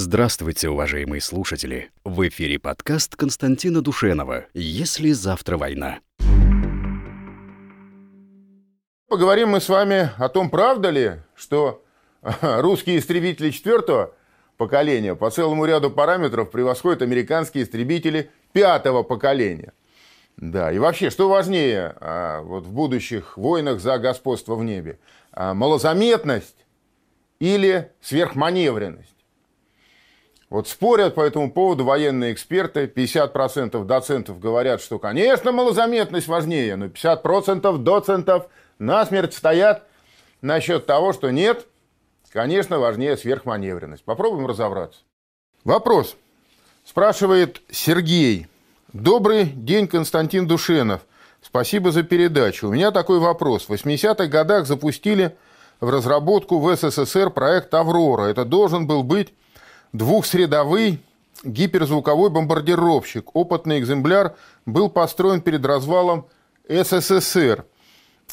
Здравствуйте, уважаемые слушатели! В эфире подкаст Константина Душенова «Если завтра война». Поговорим мы с вами о том, правда ли, что русские истребители четвертого поколения по целому ряду параметров превосходят американские истребители пятого поколения. Да, и вообще, что важнее а, вот в будущих войнах за господство в небе? А, малозаметность или сверхманевренность? Вот спорят по этому поводу военные эксперты. 50% доцентов говорят, что, конечно, малозаметность важнее, но 50% доцентов насмерть стоят насчет того, что нет, конечно, важнее сверхманевренность. Попробуем разобраться. Вопрос. Спрашивает Сергей. Добрый день, Константин Душенов. Спасибо за передачу. У меня такой вопрос. В 80-х годах запустили в разработку в СССР проект «Аврора». Это должен был быть двухсредовый гиперзвуковой бомбардировщик. Опытный экземпляр был построен перед развалом СССР.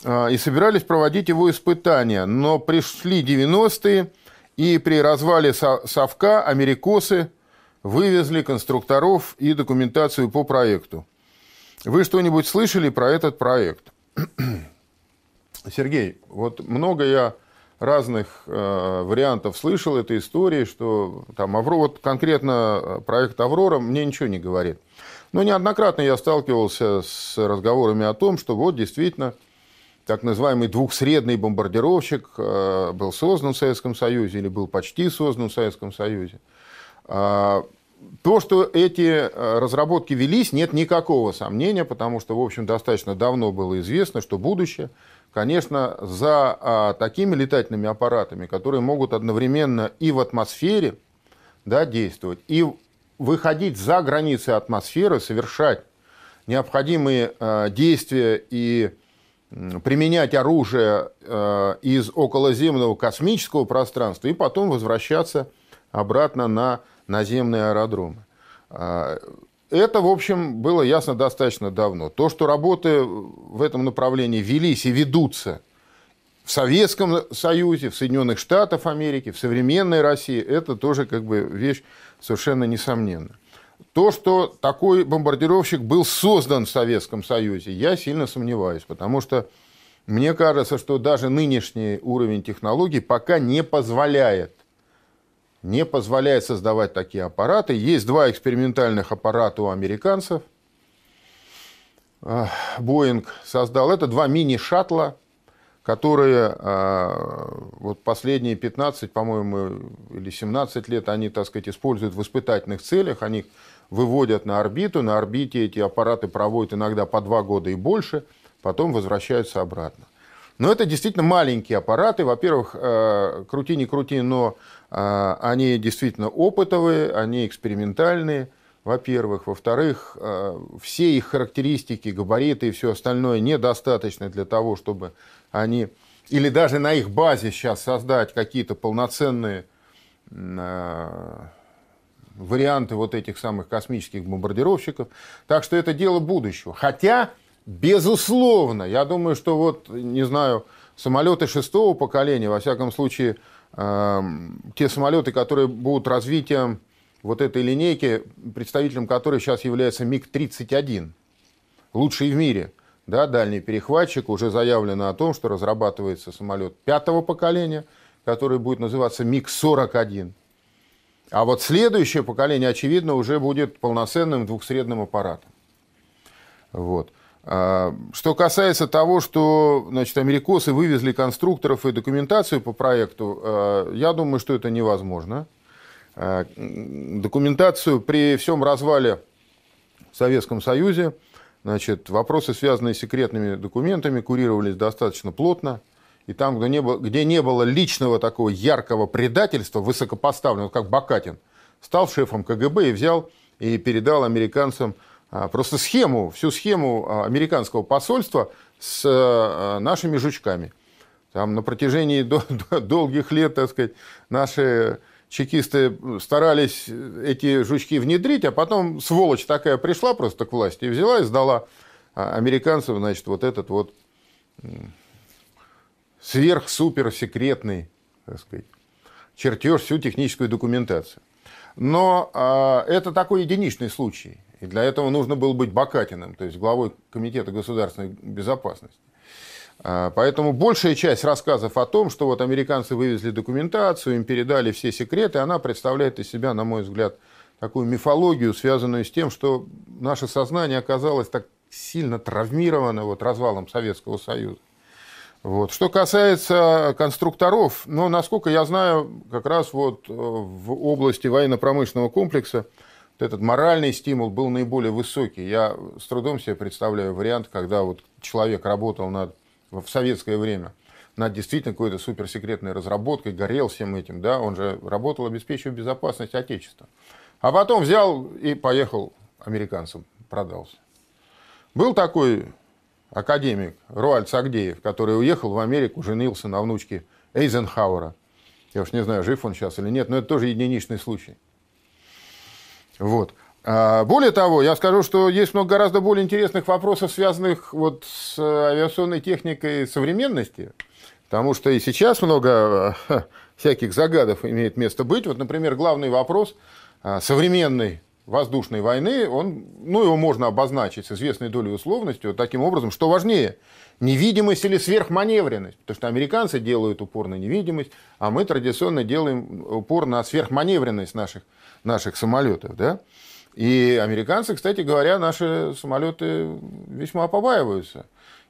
А, и собирались проводить его испытания. Но пришли 90-е, и при развале Совка америкосы вывезли конструкторов и документацию по проекту. Вы что-нибудь слышали про этот проект? Сергей, вот много я разных э, вариантов слышал этой истории, что там Аврора, вот конкретно э, проект Аврора мне ничего не говорит. Но неоднократно я сталкивался с разговорами о том, что вот действительно так называемый двухсредный бомбардировщик э, был создан в Советском Союзе или был почти создан в Советском Союзе. А, то, что эти э, разработки велись, нет никакого сомнения, потому что, в общем, достаточно давно было известно, что будущее – конечно, за а, такими летательными аппаратами, которые могут одновременно и в атмосфере да, действовать, и выходить за границы атмосферы, совершать необходимые а, действия и применять оружие а, из околоземного космического пространства и потом возвращаться обратно на наземные аэродромы. Это, в общем, было ясно достаточно давно. То, что работы в этом направлении велись и ведутся в Советском Союзе, в Соединенных Штатах Америки, в современной России, это тоже как бы вещь совершенно несомненная. То, что такой бомбардировщик был создан в Советском Союзе, я сильно сомневаюсь, потому что мне кажется, что даже нынешний уровень технологий пока не позволяет не позволяет создавать такие аппараты. Есть два экспериментальных аппарата у американцев. Боинг создал. Это два мини-шаттла, которые а, вот последние 15, по-моему, или 17 лет они, так сказать, используют в испытательных целях. Они выводят на орбиту. На орбите эти аппараты проводят иногда по два года и больше. Потом возвращаются обратно. Но это действительно маленькие аппараты. Во-первых, э, крути не крути, но э, они действительно опытовые, они экспериментальные, во-первых. Во-вторых, э, все их характеристики, габариты и все остальное недостаточно для того, чтобы они... Или даже на их базе сейчас создать какие-то полноценные варианты вот этих самых космических бомбардировщиков. Так что это дело будущего. Хотя Безусловно, я думаю, что вот, не знаю, самолеты шестого поколения, во всяком случае, э, те самолеты, которые будут развитием вот этой линейки, представителем которой сейчас является МиГ-31, лучший в мире, да, дальний перехватчик, уже заявлено о том, что разрабатывается самолет пятого поколения, который будет называться МиГ-41. А вот следующее поколение, очевидно, уже будет полноценным двухсредным аппаратом. Вот. А, что касается того, что значит, америкосы вывезли конструкторов и документацию по проекту, а, я думаю, что это невозможно. А, документацию при всем развале в Советском Союзе, значит, вопросы, связанные с секретными документами, курировались достаточно плотно. И там, где не было, где не было личного такого яркого предательства, высокопоставленного, как Бакатин, стал шефом КГБ и взял и передал американцам просто схему, всю схему а, американского посольства с а, нашими жучками. Там на протяжении долгих лет, так сказать, наши чекисты старались эти жучки внедрить, а потом сволочь такая пришла просто к власти и взяла и сдала американцам, значит, вот этот вот сверх-супер секретный, так сказать, чертеж, всю техническую документацию. Но это такой единичный случай. И для этого нужно было быть Бакатиным, то есть главой Комитета государственной безопасности. А, поэтому большая часть рассказов о том, что вот американцы вывезли документацию, им передали все секреты, она представляет из себя, на мой взгляд, такую мифологию, связанную с тем, что наше сознание оказалось так сильно травмировано вот развалом Советского Союза. Вот. Что касается конструкторов, ну, насколько я знаю, как раз вот э, в области военно-промышленного комплекса этот моральный стимул был наиболее высокий. Я с трудом себе представляю вариант, когда вот человек работал над в советское время над действительно какой-то суперсекретной разработкой, горел всем этим, да, он же работал, обеспечивая безопасность Отечества. А потом взял и поехал американцам, продался. Был такой академик Руальд Сагдеев, который уехал в Америку, женился на внучке Эйзенхауэра. Я уж не знаю, жив он сейчас или нет, но это тоже единичный случай. Вот. А, более того, я скажу, что есть много гораздо более интересных вопросов, связанных вот с авиационной техникой современности, потому что и сейчас много всяких загадов имеет место быть. Вот, например, главный вопрос а, современной воздушной войны, он, ну, его можно обозначить с известной долей условности вот таким образом, что важнее, невидимость или сверхманевренность, потому что американцы делают упор на невидимость, а мы традиционно делаем упор на сверхманевренность наших, наших самолетов, да? И американцы, кстати говоря, наши самолеты весьма побаиваются.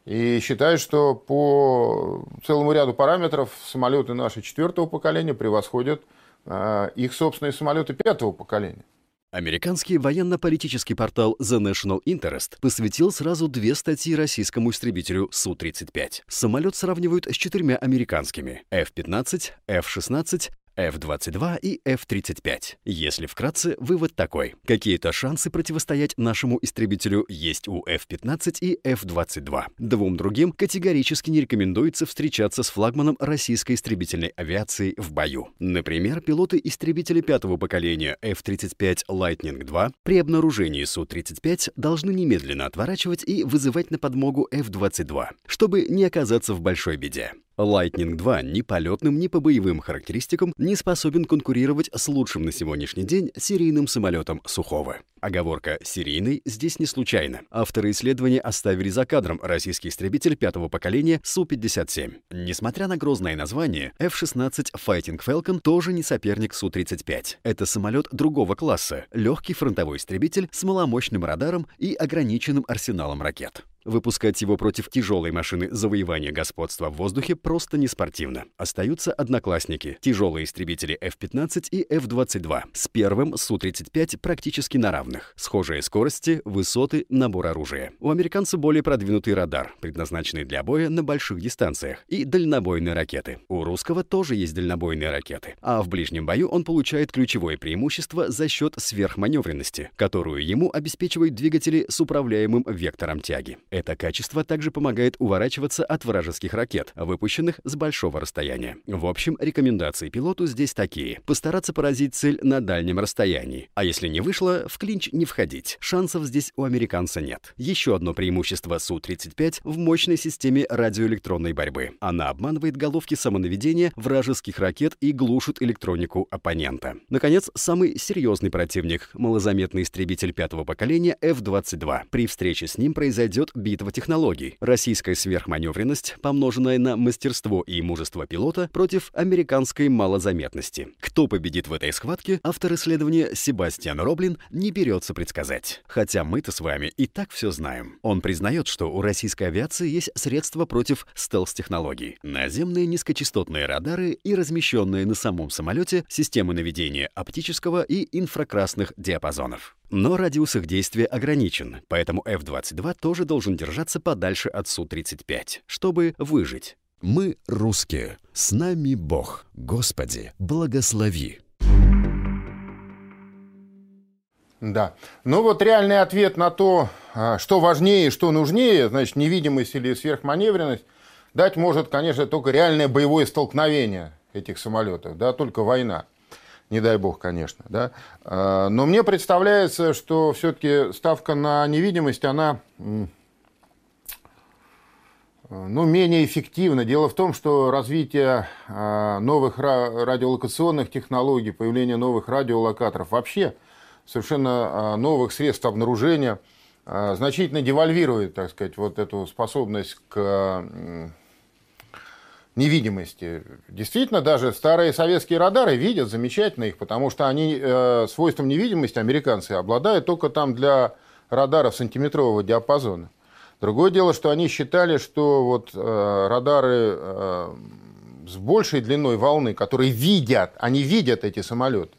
И считают, что по целому ряду параметров самолеты наши четвертого поколения превосходят э, их собственные самолеты пятого поколения. Американский военно-политический портал The National Interest посвятил сразу две статьи российскому истребителю Су-35. Самолет сравнивают с четырьмя американскими – F-15, F-16 F-22 и F-35. Если вкратце, вывод такой. Какие-то шансы противостоять нашему истребителю есть у F-15 и F-22. Двум другим категорически не рекомендуется встречаться с флагманом российской истребительной авиации в бою. Например, пилоты истребителей пятого поколения F-35 Lightning II при обнаружении Су-35 должны немедленно отворачивать и вызывать на подмогу F-22, чтобы не оказаться в большой беде. Lightning 2 ни полетным, ни по боевым характеристикам не способен конкурировать с лучшим на сегодняшний день серийным самолетом Сухого. Оговорка «серийный» здесь не случайно. Авторы исследования оставили за кадром российский истребитель пятого поколения Су-57. Несмотря на грозное название, F-16 Fighting Falcon тоже не соперник Су-35. Это самолет другого класса, легкий фронтовой истребитель с маломощным радаром и ограниченным арсеналом ракет. Выпускать его против тяжелой машины завоевания господства в воздухе просто не спортивно. Остаются одноклассники, тяжелые истребители F-15 и F-22, с первым Су-35 практически на равных. Схожие скорости, высоты, набор оружия. У американца более продвинутый радар, предназначенный для боя на больших дистанциях, и дальнобойные ракеты. У русского тоже есть дальнобойные ракеты, а в ближнем бою он получает ключевое преимущество за счет сверхманевренности, которую ему обеспечивают двигатели с управляемым вектором тяги. Это качество также помогает уворачиваться от вражеских ракет, выпущенных с большого расстояния. В общем, рекомендации пилоту здесь такие. Постараться поразить цель на дальнем расстоянии. А если не вышло, в клинч не входить. Шансов здесь у американца нет. Еще одно преимущество Су-35 в мощной системе радиоэлектронной борьбы. Она обманывает головки самонаведения вражеских ракет и глушит электронику оппонента. Наконец, самый серьезный противник — малозаметный истребитель пятого поколения F-22. При встрече с ним произойдет битва технологий. Российская сверхманевренность, помноженная на мастерство и мужество пилота против американской малозаметности. Кто победит в этой схватке, автор исследования Себастьян Роблин не берется предсказать. Хотя мы-то с вами и так все знаем. Он признает, что у российской авиации есть средства против стелс-технологий. Наземные низкочастотные радары и размещенные на самом самолете системы наведения оптического и инфракрасных диапазонов. Но радиус их действия ограничен, поэтому F-22 тоже должен держаться подальше от Су-35, чтобы выжить. Мы русские, с нами Бог, Господи, благослови. Да. Ну вот реальный ответ на то, а, что важнее, что нужнее, значит, невидимость или сверхманевренность, дать может, конечно, только реальное боевое столкновение этих самолетов, да, только война не дай бог, конечно. Да? А, но мне представляется, что все-таки ставка на невидимость, она ну, менее эффективно. Дело в том, что развитие а, новых радиолокационных технологий, появление новых радиолокаторов, вообще совершенно а, новых средств обнаружения значительно девальвирует, так сказать, вот эту способность к невидимости. Действительно, даже старые советские радары видят замечательно их, потому что они э, свойством невидимости, американцы, обладают только там для радаров сантиметрового диапазона. Другое дело, что они считали, что вот э, радары э, с большей длиной волны, которые видят, они видят эти самолеты,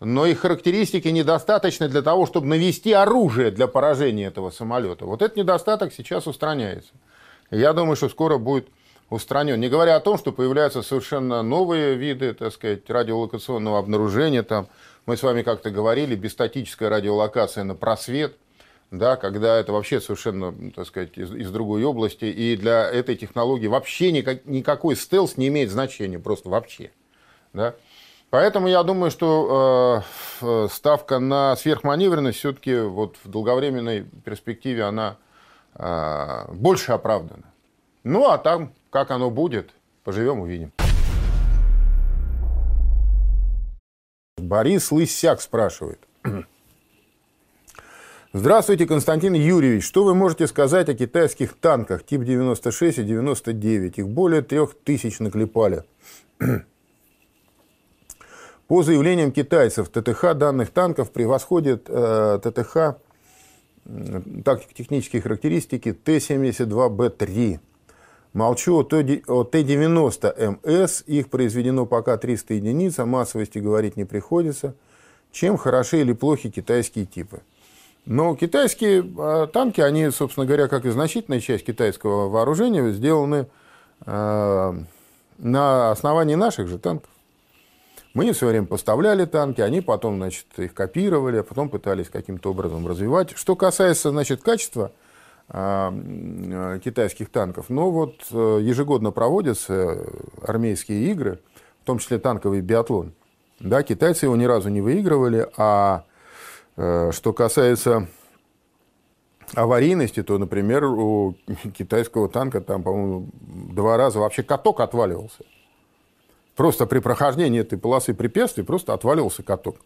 но их характеристики недостаточны для того, чтобы навести оружие для поражения этого самолета. Вот этот недостаток сейчас устраняется. Я думаю, что скоро будет устранен. Не говоря о том, что появляются совершенно новые виды, так сказать, радиолокационного обнаружения. Там, мы с вами как-то говорили, бестатическая радиолокация на просвет – да, когда это вообще совершенно, так сказать, из, из другой области, и для этой технологии вообще никак, никакой стелс не имеет значения, просто вообще. Да? Поэтому я думаю, что э, ставка на сверхманевренность все-таки вот в долговременной перспективе она э, больше оправдана. Ну а там, как оно будет, поживем, увидим. Борис Лысяк спрашивает. Здравствуйте, Константин Юрьевич. Что вы можете сказать о китайских танках тип 96 и 99? Их более трех тысяч наклепали. По заявлениям китайцев, ТТХ данных танков превосходит э, ТТХ тактико-технические характеристики Т-72Б3. Молчу о Т-90МС, их произведено пока 300 единиц, о массовости говорить не приходится. Чем хороши или плохи китайские типы? Но китайские а, танки, они, собственно говоря, как и значительная часть китайского вооружения, сделаны а, на основании наших же танков. Мы им в свое время поставляли танки, они потом, значит, их копировали, а потом пытались каким-то образом развивать. Что касается, значит, качества э, китайских танков, ну вот э, ежегодно проводятся армейские игры, в том числе танковый биатлон. Да, китайцы его ни разу не выигрывали, а Э, что касается аварийности, то, например, у китайского танка там, по-моему, два раза вообще каток отваливался. Просто при прохождении этой полосы препятствий просто отваливался каток.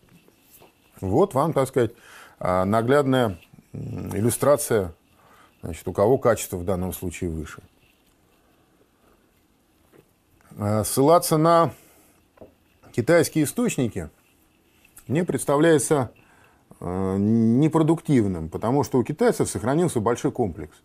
Вот вам, так сказать, а, наглядная иллюстрация, значит, у кого качество в данном случае выше. А, ссылаться на китайские источники мне представляется Э, непродуктивным, потому что у китайцев сохранился большой комплекс.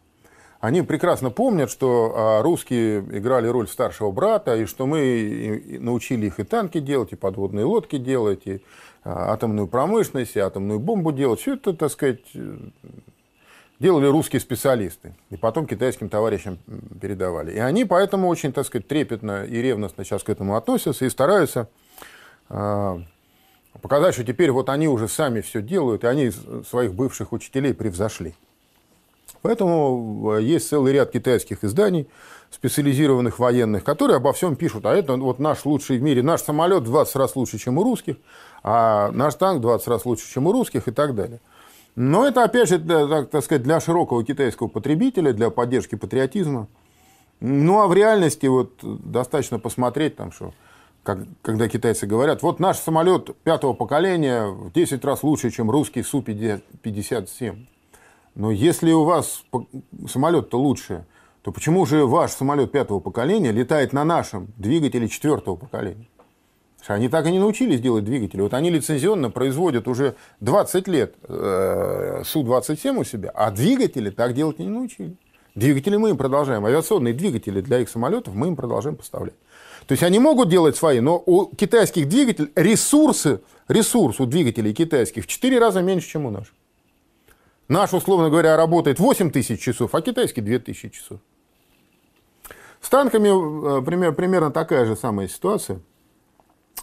Они прекрасно помнят, что а, русские играли роль старшего брата, и что мы научили их и танки делать, и подводные лодки делать, и а, атомную промышленность, и атомную бомбу делать. Все это, так сказать, делали русские специалисты. И потом китайским товарищам передавали. И они поэтому очень, так сказать, трепетно и ревностно сейчас к этому относятся и стараются а, показать, что теперь вот они уже сами все делают, и они своих бывших учителей превзошли. Поэтому э, есть целый ряд китайских изданий, специализированных военных, которые обо всем пишут. А это вот наш лучший в мире, наш самолет в 20 раз лучше, чем у русских, а наш танк в 20 раз лучше, чем у русских и так далее. Но это, опять же, для, так, так сказать, для широкого китайского потребителя, для поддержки патриотизма. Ну, а в реальности вот достаточно посмотреть, там, что как, когда китайцы говорят, вот наш самолет пятого поколения в 10 раз лучше, чем русский Су-57. Но если у вас самолет-то лучше, то почему же ваш самолет пятого поколения летает на нашем двигателе четвертого поколения? Они так и не научились делать двигатели. Вот они лицензионно производят уже 20 лет э, Су-27 у себя, а двигатели так делать не научились. Двигатели мы им продолжаем. Авиационные двигатели для их самолетов мы им продолжаем поставлять. То есть они могут делать свои, но у китайских двигателей ресурсы, ресурс у двигателей китайских в 4 раза меньше, чем у наших. Наш, условно говоря, работает 8 тысяч часов, а китайский 2 тысячи часов. С танками э, примерно такая же самая ситуация.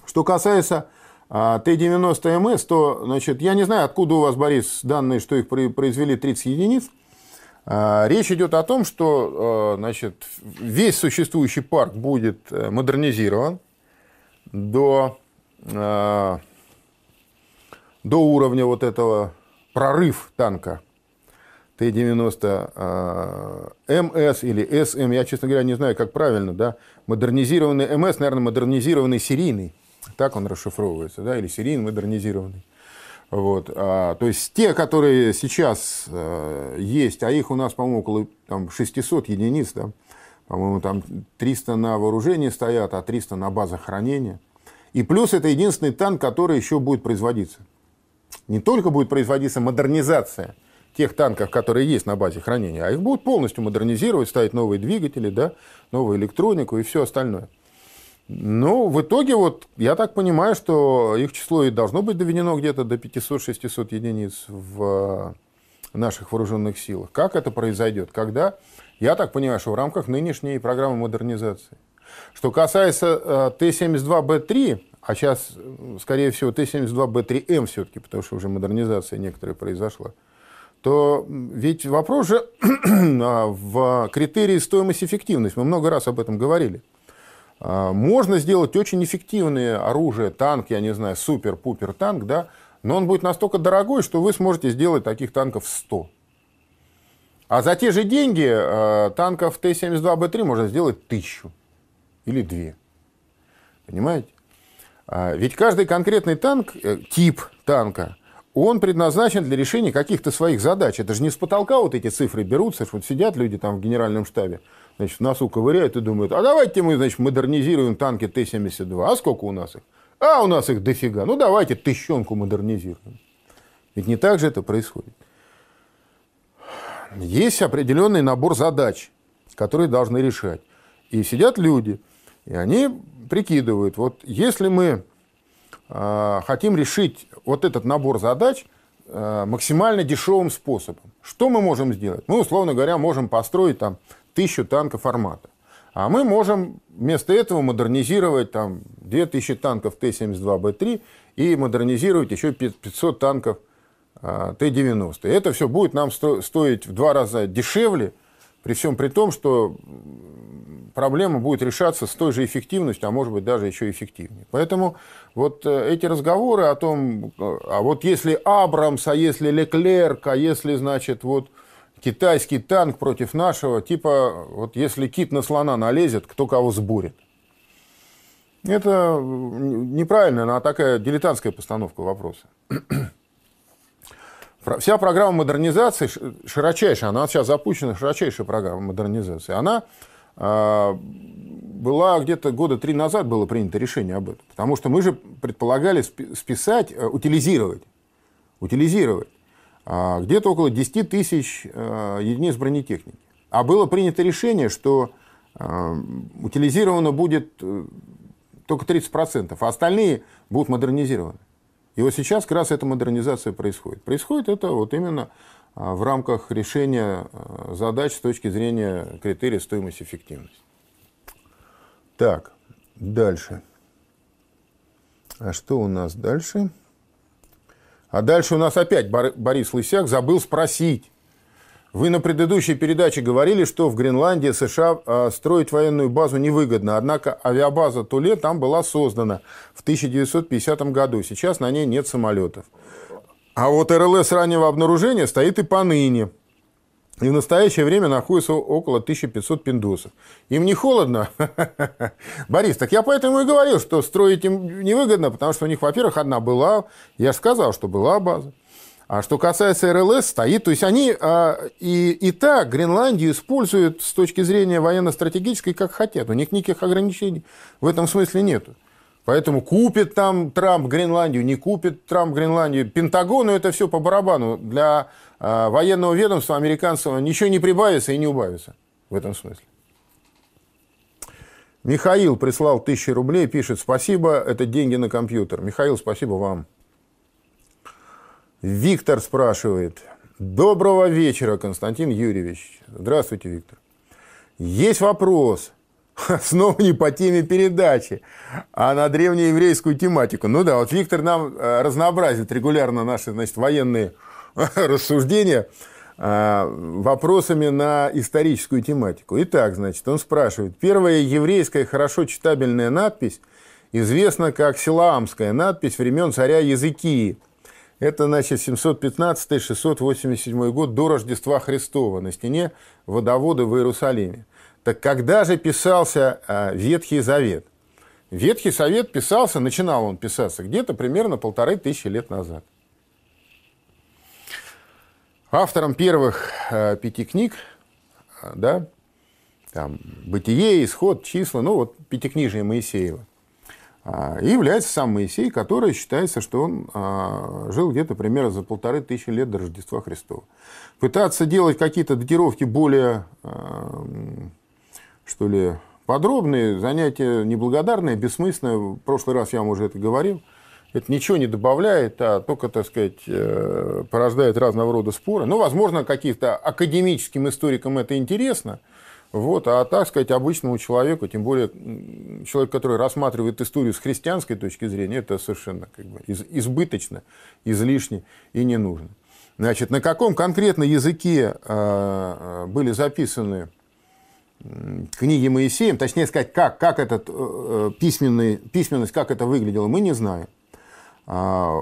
Что касается а, Т-90МС, то, значит, я не знаю, откуда у вас, Борис, данные, что их произвели 30 единиц. А, речь идет о том, что а, значит, весь существующий парк будет э, модернизирован до, до уровня вот этого прорыв танка Т-90 МС или СМ, я, честно говоря, не знаю, как правильно, да, модернизированный МС, наверное, модернизированный серийный, так он расшифровывается, да, или серийный модернизированный. Вот. А, то есть те, которые сейчас а, есть, а их у нас, по-моему, около там, 600 единиц, да, по-моему, там 300 на вооружении стоят, а 300 на базах хранения. И плюс это единственный танк, который еще будет производиться. Не только будет производиться модернизация тех танков, которые есть на базе хранения, а их будут полностью модернизировать, ставить новые двигатели, да, новую электронику и все остальное. Ну, в итоге, вот, я так понимаю, что их число и должно быть доведено где-то до 500-600 единиц в наших вооруженных силах. Как это произойдет? Когда? Я так понимаю, что в рамках нынешней программы модернизации. Что касается э, Т-72Б3, а сейчас, скорее всего, Т-72Б3М все-таки, потому что уже модернизация некоторая произошла, то ведь вопрос же а, в критерии стоимость-эффективность. Мы много раз об этом говорили. А, можно сделать очень эффективное оружие, танк, я не знаю, супер-пупер танк, да, но он будет настолько дорогой, что вы сможете сделать таких танков 100. А за те же деньги а, танков Т-72Б3 можно сделать тысячу или две. Понимаете? А, ведь каждый конкретный танк, э, тип танка, он предназначен для решения каких-то своих задач. Это же не с потолка вот эти цифры берутся, что вот сидят люди там в генеральном штабе, значит, носу ковыряют и думают, а давайте мы, значит, модернизируем танки Т-72. А сколько у нас их? А у нас их дофига. Ну, давайте тысячонку модернизируем. Ведь не так же это происходит. Есть определенный набор задач, которые должны решать. И сидят люди, и они прикидывают, вот если мы э, хотим решить вот этот набор задач э, максимально дешевым способом, что мы можем сделать? Мы, условно говоря, можем построить там тысячу танков формата. А мы можем вместо этого модернизировать там 2000 танков Т-72Б3 и модернизировать еще 500 танков а, Т-90. Это все будет нам стоить в два раза дешевле, при всем при том, что проблема будет решаться с той же эффективностью, а может быть даже еще эффективнее. Поэтому вот э, эти разговоры о том, а вот если Абрамс, а если Леклерк, а если, значит, вот китайский танк против нашего, типа, вот если кит на слона налезет, кто кого сбурит. Это неправильная, она такая дилетантская постановка вопроса. Вся программа модернизации, широчайшая, она сейчас запущена, широчайшая программа модернизации, она а, была где-то года три назад было принято решение об этом. Потому что мы же предполагали списать, э, утилизировать, утилизировать где-то около 10 тысяч а, единиц бронетехники. А было принято решение, что а, утилизировано будет э, только 30%, а остальные будут модернизированы. И вот сейчас как раз эта модернизация происходит. Происходит это вот именно в рамках решения задач с точки зрения критерия стоимость-эффективность. Так, дальше. А что у нас дальше? А дальше у нас опять Борис Лысяк забыл спросить. Вы на предыдущей передаче говорили, что в Гренландии США а, строить военную базу невыгодно. Однако авиабаза Туле там была создана в 1950 году. Сейчас на ней нет самолетов. А вот РЛС раннего обнаружения стоит и поныне. И в настоящее время находится около 1500 пиндосов. Им не холодно? Борис, так я поэтому и говорил, что строить им невыгодно, потому что у них, во-первых, одна была, я сказал, что была база. А что касается РЛС, стоит, то есть они а, и, и так Гренландию используют с точки зрения военно-стратегической, как хотят. У них никаких ограничений в этом смысле нету. Поэтому купит там Трамп Гренландию, не купит Трамп Гренландию. Пентагону это все по барабану. Для э, военного ведомства американского ничего не прибавится и не убавится в этом смысле. Михаил прислал тысячи рублей, пишет, спасибо, это деньги на компьютер. Михаил, спасибо вам. Виктор спрашивает, доброго вечера, Константин Юрьевич. Здравствуйте, Виктор. Есть вопрос. Снова не по теме передачи, а на древнееврейскую тематику. Ну да, вот Виктор нам э, разнообразит регулярно наши значит, военные рассуждения э, вопросами на историческую тематику. Итак, значит, он спрашивает. Первая еврейская хорошо читабельная надпись известна как Силаамская надпись времен царя Языкии. Это, значит, 715-687 год до Рождества Христова на стене водовода в Иерусалиме. Так когда же писался а, Ветхий Завет? Ветхий Завет писался, начинал он писаться где-то примерно полторы тысячи лет назад. Автором первых а, пяти книг, а, да, там, Бытие, Исход, Числа, ну вот Пятикнижие Моисеева, и является сам Моисей, который считается, что он жил где-то примерно за полторы тысячи лет до Рождества Христова. Пытаться делать какие-то датировки более что ли, подробные, занятия неблагодарные, бессмысленные. В прошлый раз я вам уже это говорил. Это ничего не добавляет, а только, так сказать, э, порождает разного рода споры. Ну, возможно, каким-то академическим историкам это интересно, вот, а так сказать, обычному человеку, тем более человек, который рассматривает историю с христианской точки зрения, это совершенно как бы избыточно, излишне и не нужно. Значит, на каком конкретно языке э, э, были записаны книги Моисеем, точнее сказать, как, как этот, э, письменный, письменность, как это выглядело, мы не знаем. А,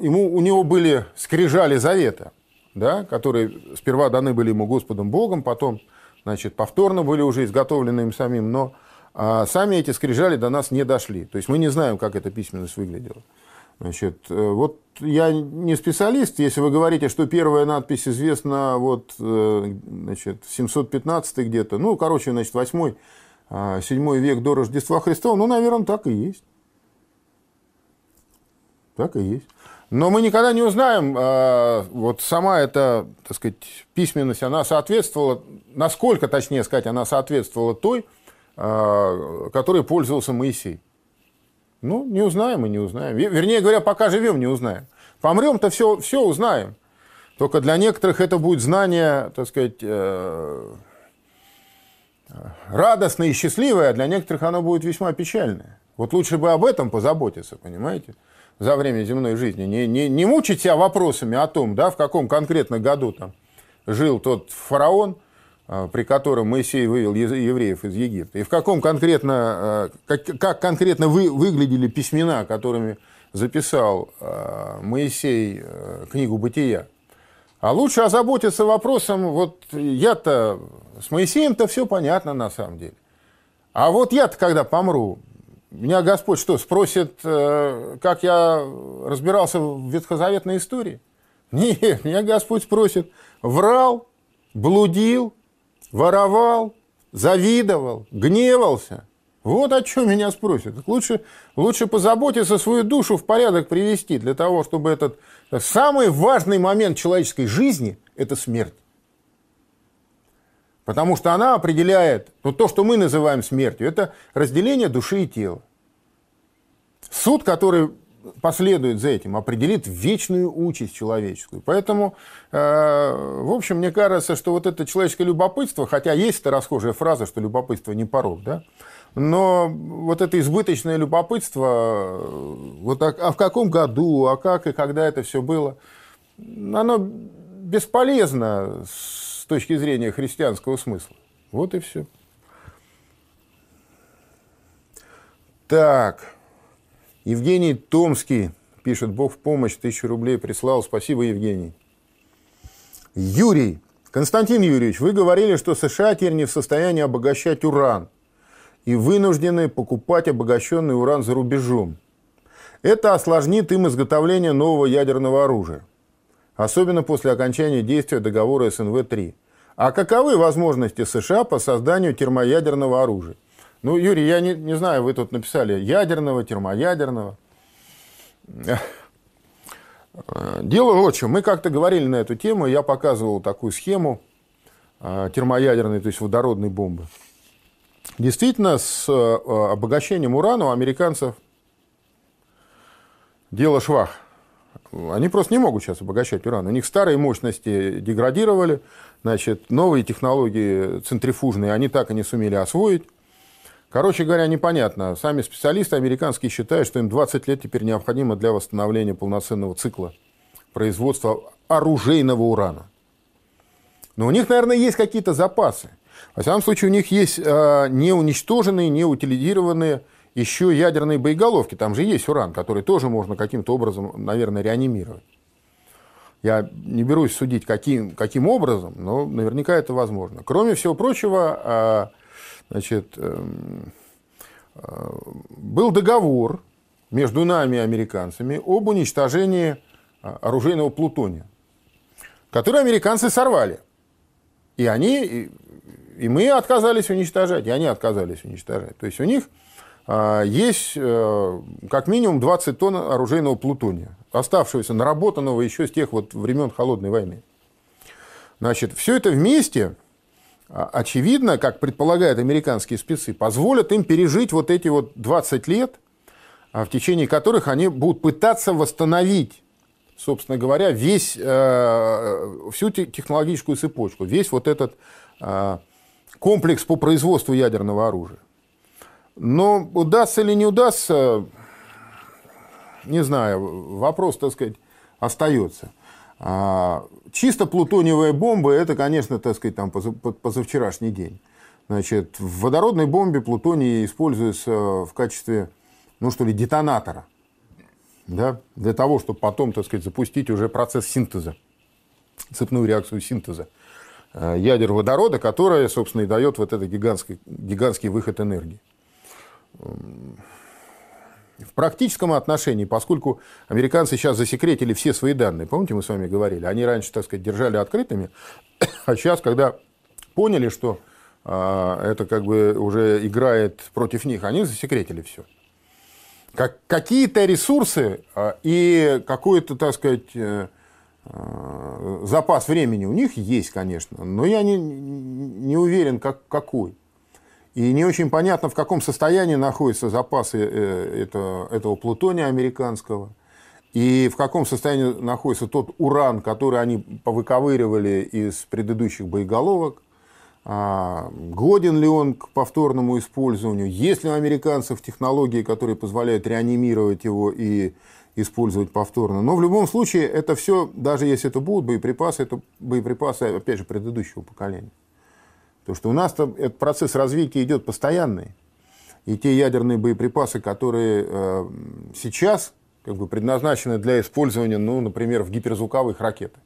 ему, у него были скрижали завета, да, которые сперва даны были ему Господом Богом, потом значит, повторно были уже изготовлены им самим, но а, сами эти скрижали до нас не дошли. То есть мы не знаем, как эта письменность выглядела. Значит, э, вот я не специалист, если вы говорите, что первая надпись известна вот, э, значит, 715 где-то, ну, короче, значит, 8 7 а, век до Рождества Христова, ну, наверное, так и есть. Так и есть. Но мы никогда не узнаем, а, вот сама эта, так сказать, письменность, она соответствовала, насколько, точнее сказать, она соответствовала той, а, которой пользовался Моисей. Ну, не узнаем и не узнаем. Вернее говоря, пока живем, не узнаем. Помрем-то все, все узнаем. Только для некоторых это будет знание, так сказать, э, радостное и счастливое, а для некоторых оно будет весьма печальное. Вот лучше бы об этом позаботиться, понимаете, за время земной жизни. Не, не, не мучить себя вопросами о том, да, в каком конкретно году там жил тот фараон, при котором Моисей вывел евреев из Египта, и в каком конкретно, а, как, как конкретно вы, выглядели письмена, которыми записал а, Моисей книгу «Бытия». А лучше озаботиться вопросом, вот я-то с Моисеем-то все понятно на самом деле. А вот я-то, когда помру, меня Господь что, спросит, как я разбирался в ветхозаветной истории? Нет, меня Господь спросит, врал, блудил, воровал, завидовал, гневался. Вот о чем меня спросят. Лучше, лучше позаботиться свою душу в порядок привести для того, чтобы этот самый важный момент человеческой жизни – это смерть. Потому что она определяет, ну, то, что мы называем смертью, это разделение души и тела. Суд, который последует за этим, определит вечную участь человеческую. Поэтому, э, в общем, мне кажется, что вот это человеческое любопытство, хотя есть эта расхожая фраза, что любопытство не порог, да, но вот это избыточное любопытство, вот а, а в каком году, а как и когда это все было, оно бесполезно с точки зрения христианского смысла. Вот и все. Так. Евгений Томский пишет, Бог в помощь, тысячу рублей прислал. Спасибо, Евгений. Юрий. Константин Юрьевич, вы говорили, что США теперь не в состоянии обогащать уран и вынуждены покупать обогащенный уран за рубежом. Это осложнит им изготовление нового ядерного оружия, особенно после окончания действия договора СНВ-3. А каковы возможности США по созданию термоядерного оружия? Ну, Юрий, я не, не знаю, вы тут написали ядерного, термоядерного. Дело вот в чем. Мы как-то говорили на эту тему, я показывал такую схему а, термоядерной, то есть водородной бомбы. Действительно, с а, обогащением урана у американцев дело швах. Они просто не могут сейчас обогащать уран. У них старые мощности деградировали, значит, новые технологии центрифужные они так и не сумели освоить. Короче говоря, непонятно. Сами специалисты американские считают, что им 20 лет теперь необходимо для восстановления полноценного цикла производства оружейного урана. Но у них, наверное, есть какие-то запасы. Во всяком случае, у них есть э, неуничтоженные, неутилизированные еще ядерные боеголовки. Там же есть уран, который тоже можно каким-то образом, наверное, реанимировать. Я не берусь судить, каким, каким образом, но наверняка это возможно. Кроме всего прочего, а, значит, эм, э, был договор между нами и американцами об уничтожении а, оружейного плутония, который американцы сорвали. И они, и мы отказались уничтожать, и они отказались уничтожать. То есть у них а, есть э, как минимум 20 тонн оружейного плутония, оставшегося наработанного еще с тех вот времен Холодной войны. Значит, все это вместе, очевидно, как предполагают американские спецы, позволят им пережить вот эти вот 20 лет, а, в течение которых они будут пытаться восстановить, собственно говоря, весь, э, всю технологическую цепочку, весь вот этот комплекс по производству ядерного оружия. Но удастся или не удастся, не знаю, вопрос, так сказать, остается. А, чисто плутониевая бомба – это, конечно, так сказать, там позавчерашний день. Значит, в водородной бомбе плутоний используется в качестве, ну что ли, детонатора. Да? Для того, чтобы потом, так сказать, запустить уже процесс синтеза, цепную реакцию синтеза э, ядер водорода, которая, собственно, и дает вот этот гигантский, гигантский выход энергии в практическом отношении, поскольку американцы сейчас засекретили все свои данные, помните, мы с вами говорили, они раньше, так сказать, держали открытыми, а сейчас, когда поняли, что а, это как бы уже играет против них, они засекретили все. Как, какие-то ресурсы а, и какой-то, так сказать, э, а, запас времени у них есть, конечно, но я не, не уверен, как, какой. И не очень понятно, в каком состоянии находятся запасы э, этого, плутония американского. И в каком состоянии находится тот уран, который они повыковыривали из предыдущих боеголовок. А, годен ли он к повторному использованию? Есть ли у американцев технологии, которые позволяют реанимировать его и использовать повторно? Но в любом случае это все, даже если это будут боеприпасы, это боеприпасы, опять же, предыдущего поколения. Потому что у нас этот процесс развития идет постоянный. И те ядерные боеприпасы, которые э, сейчас как бы предназначены для использования, ну, например, в гиперзвуковых ракетах.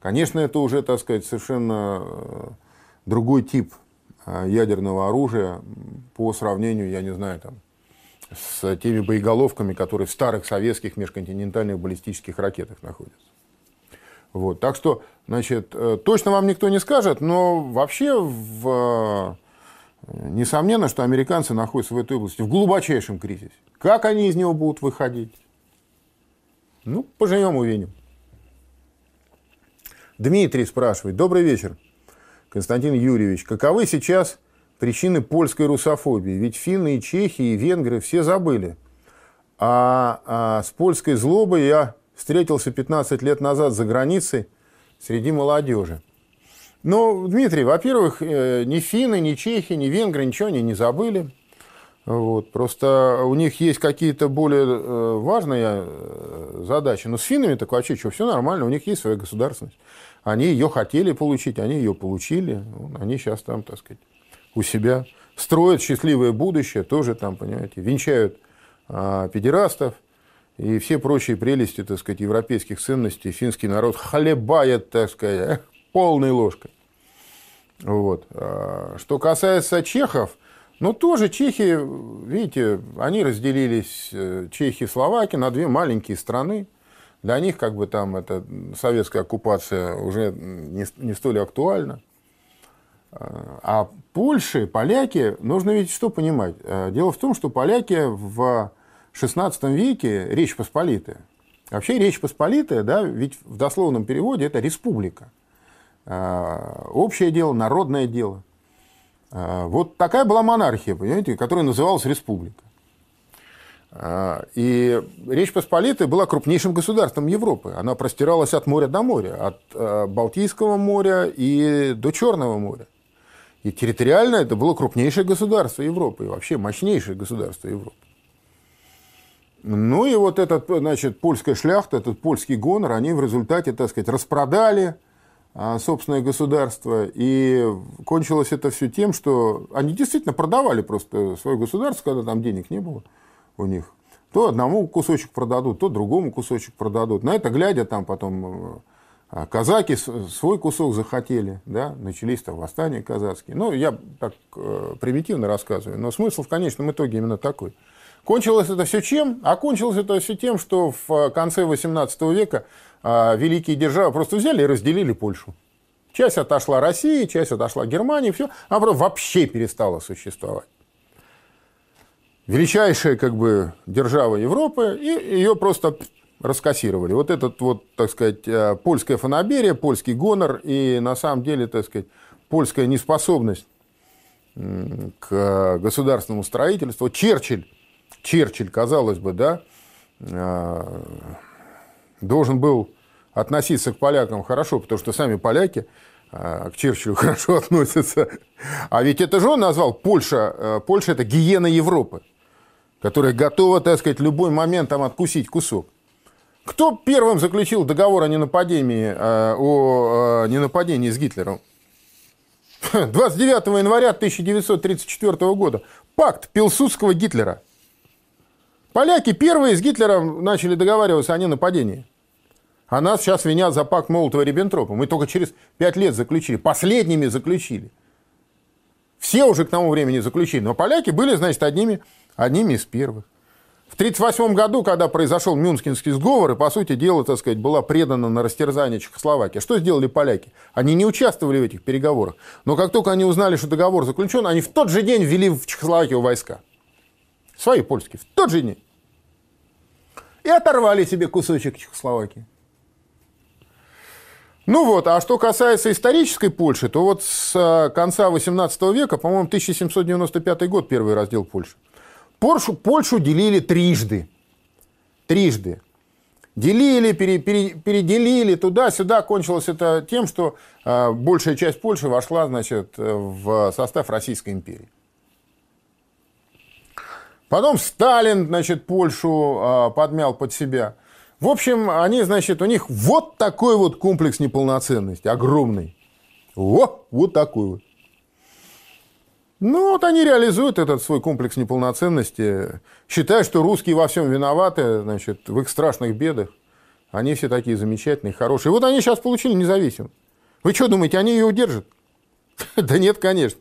Конечно, это уже, так сказать, совершенно э, другой тип э, ядерного оружия по сравнению, я не знаю, там, с теми боеголовками, которые в старых советских межконтинентальных баллистических ракетах находятся. Вот. Так что, значит, э, точно вам никто не скажет, но вообще, в... Э, несомненно, что американцы находятся в этой области в глубочайшем кризисе. Как они из него будут выходить? Ну, поживем, увидим. Дмитрий спрашивает. Добрый вечер, Константин Юрьевич. Каковы сейчас причины польской русофобии? Ведь финны и чехи, и венгры все забыли. А, а с польской злобой я встретился 15 лет назад за границей среди молодежи. Ну, Дмитрий, во-первых, э, ни финны, ни чехи, ни венгры ничего они не забыли. Вот. Просто у них есть какие-то более э, важные э, задачи. Но с финнами так вообще что, все нормально, у них есть своя государственность. Они ее хотели получить, они ее получили. Они сейчас там, так сказать, у себя строят счастливое будущее, тоже там, понимаете, венчают а, педерастов – и все прочие прелести, так сказать, европейских ценностей финский народ хлебает, так сказать, полной ложкой. Вот. А что касается чехов, ну, тоже чехи, видите, они разделились, э, чехи и словаки, на две маленькие страны. Для них, как бы там, эта советская оккупация уже не, не столь актуальна. А, а Польши, поляки, нужно ведь что понимать? Э, дело в том, что поляки в XVI веке Речь Посполитая. Вообще Речь Посполитая, да, ведь в дословном переводе это республика. А, общее дело, народное дело. А, вот такая была монархия, понимаете, которая называлась республика. А, и Речь Посполитая была крупнейшим государством Европы. Она простиралась от моря до моря, от Балтийского моря и до Черного моря. И территориально это было крупнейшее государство Европы, и вообще мощнейшее государство Европы. Ну и вот этот, значит, польская шляхта, этот польский гонор, они в результате, так сказать, распродали а, собственное государство. И кончилось это все тем, что они действительно продавали просто свое государство, когда там денег не было у них. То одному кусочек продадут, то другому кусочек продадут. На это глядя, там потом э, казаки свой кусок захотели, да, начались там восстания казацкие. Ну, я так э, примитивно рассказываю, но смысл в конечном итоге именно такой. Кончилось это все чем? А кончилось это все тем, что в конце XVIII века а, великие державы просто взяли и разделили Польшу. Часть отошла России, часть отошла Германии, все, а потом вообще перестала существовать. Величайшая как бы держава Европы, и ее просто раскассировали. Вот этот вот, так сказать, э, польская фанаберия, польский гонор и на самом деле, так сказать, польская неспособность к государственному строительству. Черчилль, Черчилль, казалось бы, да, э, должен был относиться к полякам хорошо, потому что сами поляки а, к Черчиллю хорошо относятся. А ведь это же он назвал Польша, э, Польша это гиена Европы, которая готова, так сказать, любой момент там откусить кусок. Кто первым заключил договор о ненападении, о ненападении с Гитлером? 29 января 1934 года. Пакт Пилсудского Гитлера. Поляки первые с Гитлером начали договариваться о ненападении. А нас сейчас винят за пакт Молотова-Риббентропа. Мы только через пять лет заключили. Последними заключили. Все уже к тому времени заключили. Но поляки были, значит, одними, одними из первых. В 1938 году, когда произошел Мюнхенский сговор, и, по сути дела, так сказать, была предана на растерзание Чехословакия, что сделали поляки? Они не участвовали в этих переговорах. Но как только они узнали, что договор заключен, они в тот же день ввели в Чехословакию войска. Свои польские. В тот же день. И оторвали себе кусочек Чехословакии. Ну вот, а что касается исторической Польши, то вот с э, конца 18 века, по-моему, 1795 год первый раздел Польши. Польшу, Польшу делили трижды. Трижды. Делили, пере, пере, переделили туда-сюда. Кончилось это тем, что э, большая часть Польши вошла значит, в состав Российской империи. Потом Сталин значит, Польшу э, подмял под себя – в общем, они, значит, у них вот такой вот комплекс неполноценности, огромный. О, вот такой вот. Ну, вот они реализуют этот свой комплекс неполноценности, считая, что русские во всем виноваты, значит, в их страшных бедах. Они все такие замечательные, хорошие. Вот они сейчас получили независимость. Вы что думаете, они ее удержат? Да нет, конечно.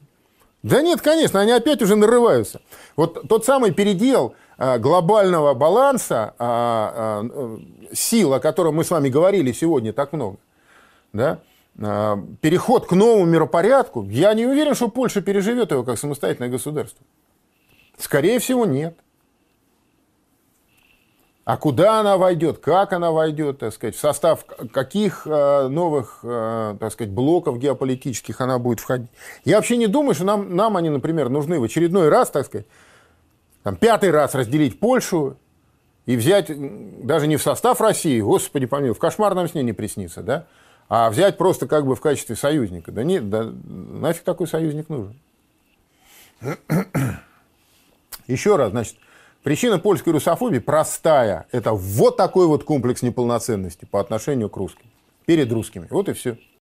Да нет, конечно, они опять уже нарываются. Вот тот самый передел а, глобального баланса а, а, сил, о котором мы с вами говорили сегодня так много, да, переход к новому миропорядку, я не уверен, что Польша переживет его как самостоятельное государство. Скорее всего, нет. А куда она войдет, как она войдет, так сказать, в состав каких э, новых, э, так сказать, блоков геополитических она будет входить. Я вообще не думаю, что нам, нам они, например, нужны в очередной раз, так сказать, там, пятый раз разделить Польшу и взять даже не в состав России, господи помилуй, в кошмарном сне не приснится, да, а взять просто как бы в качестве союзника. Да нет, да нафиг такой союзник нужен. Еще раз, значит, Причина польской русофобии простая. Это вот такой вот комплекс неполноценности по отношению к русским. Перед русскими. Вот и все.